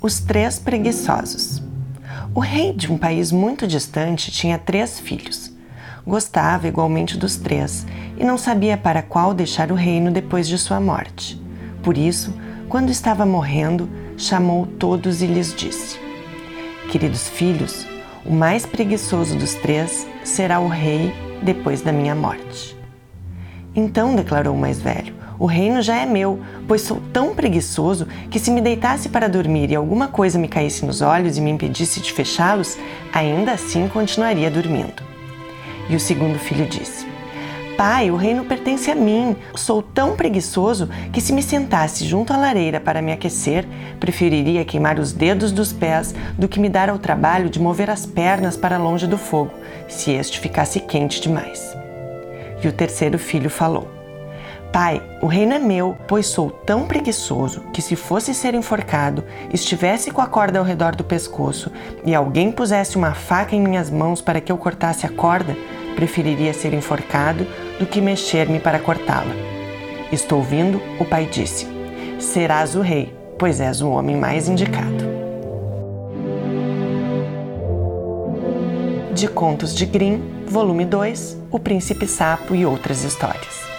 Os Três Preguiçosos. O rei de um país muito distante tinha três filhos. Gostava igualmente dos três e não sabia para qual deixar o reino depois de sua morte. Por isso, quando estava morrendo, chamou todos e lhes disse: Queridos filhos, o mais preguiçoso dos três será o rei depois da minha morte. Então declarou o mais velho: o reino já é meu, pois sou tão preguiçoso que, se me deitasse para dormir e alguma coisa me caísse nos olhos e me impedisse de fechá-los, ainda assim continuaria dormindo. E o segundo filho disse: Pai, o reino pertence a mim. Sou tão preguiçoso que, se me sentasse junto à lareira para me aquecer, preferiria queimar os dedos dos pés do que me dar ao trabalho de mover as pernas para longe do fogo, se este ficasse quente demais. E o terceiro filho falou: Pai, o reino é meu, pois sou tão preguiçoso que, se fosse ser enforcado, estivesse com a corda ao redor do pescoço e alguém pusesse uma faca em minhas mãos para que eu cortasse a corda, preferiria ser enforcado do que mexer-me para cortá-la. Estou vindo, o pai disse: Serás o rei, pois és o homem mais indicado. De Contos de Grimm, volume 2 O Príncipe Sapo e Outras Histórias.